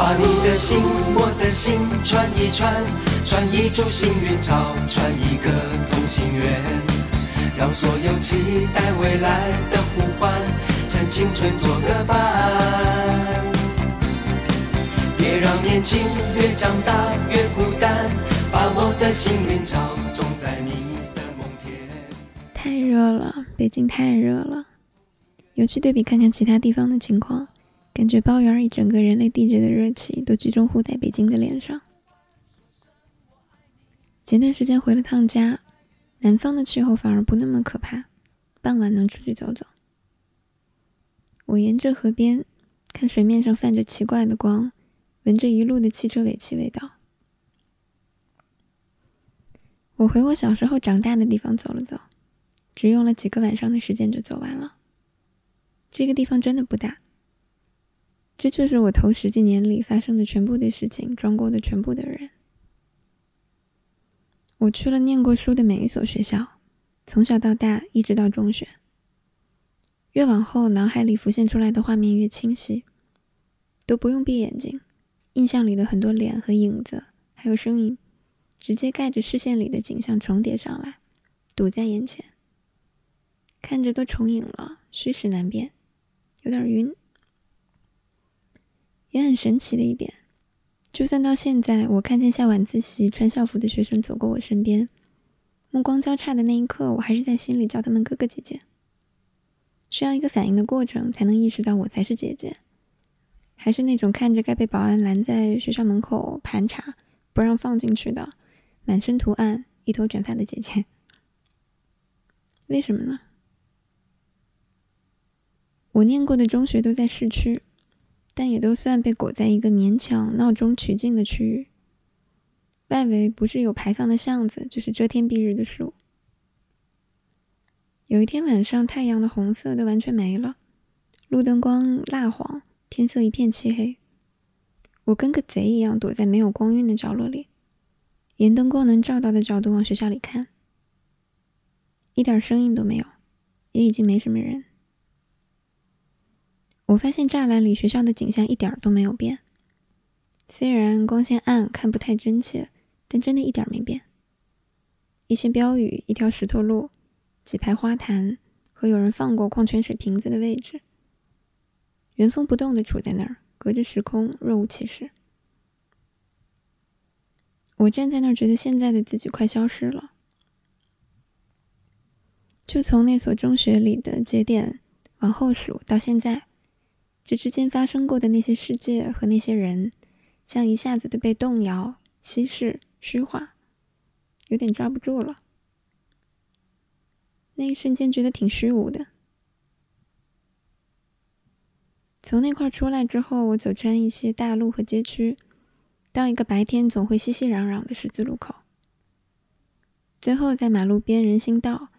把你的心，我的心串一串，串一株幸运草，串一个同心圆，让所有期待未来的呼唤，趁青春做个伴。别让年轻越长大越孤单，把我的幸运草种在你的梦田。太热了，北京太热了。有去对比看看其他地方的情况，感觉包圆儿一整个人类地界的热气都集中护在北京的脸上。前段时间回了趟家，南方的气候反而不那么可怕，傍晚能出去走走。我沿着河边，看水面上泛着奇怪的光，闻着一路的汽车尾气味道。我回我小时候长大的地方走了走，只用了几个晚上的时间就走完了。这个地方真的不大，这就是我头十几年里发生的全部的事情，装过的全部的人。我去了念过书的每一所学校，从小到大，一直到中学。越往后，脑海里浮现出来的画面越清晰，都不用闭眼睛，印象里的很多脸和影子，还有声音，直接盖着视线里的景象重叠上来，堵在眼前，看着都重影了，虚实难辨。有点晕，也很神奇的一点，就算到现在，我看见下晚自习穿校服的学生走过我身边，目光交叉的那一刻，我还是在心里叫他们哥哥姐姐。需要一个反应的过程，才能意识到我才是姐姐，还是那种看着该被保安拦在学校门口盘查，不让放进去的，满身图案、一头卷发的姐姐。为什么呢？我念过的中学都在市区，但也都算被裹在一个勉强闹中取静的区域。外围不是有排放的巷子，就是遮天蔽日的树。有一天晚上，太阳的红色都完全没了，路灯光蜡黄，天色一片漆黑。我跟个贼一样躲在没有光晕的角落里，沿灯光能照到的角度往学校里看，一点声音都没有，也已经没什么人。我发现栅栏里学校的景象一点都没有变，虽然光线暗，看不太真切，但真的一点没变。一些标语，一条石头路，几排花坛和有人放过矿泉水瓶子的位置，原封不动地处在那儿，隔着时空，若无其事。我站在那儿，觉得现在的自己快消失了。就从那所中学里的节点往后数到现在。这之间发生过的那些世界和那些人，像一下子都被动摇、稀释、虚化，有点抓不住了。那一瞬间觉得挺虚无的。从那块出来之后，我走穿一些大路和街区，到一个白天总会熙熙攘攘的十字路口，最后在马路边人行道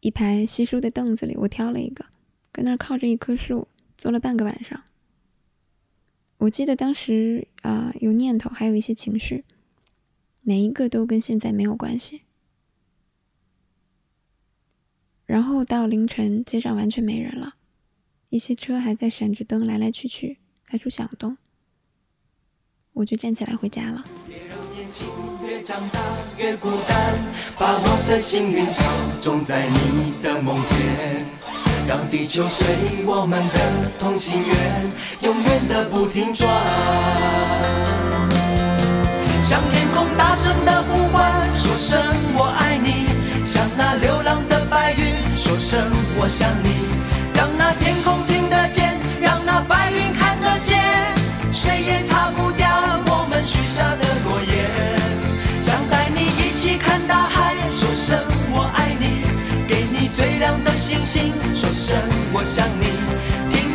一排稀疏的凳子里，我挑了一个，搁那儿靠着一棵树。做了半个晚上，我记得当时啊有念头，还有一些情绪，每一个都跟现在没有关系。然后到凌晨，街上完全没人了，一些车还在闪着灯来来去去，发出响动，我就站起来回家了。把我的幸运草种在你的梦田。让地球随我们的同心圆，永远的不停转。向天空大声的呼唤，说声我爱你；向那流浪的白云说声我想你。让那天空听得见，让那白云看得见，谁也擦不掉我们许下的诺言。想带你一起看大海，说声。星星说声我想你听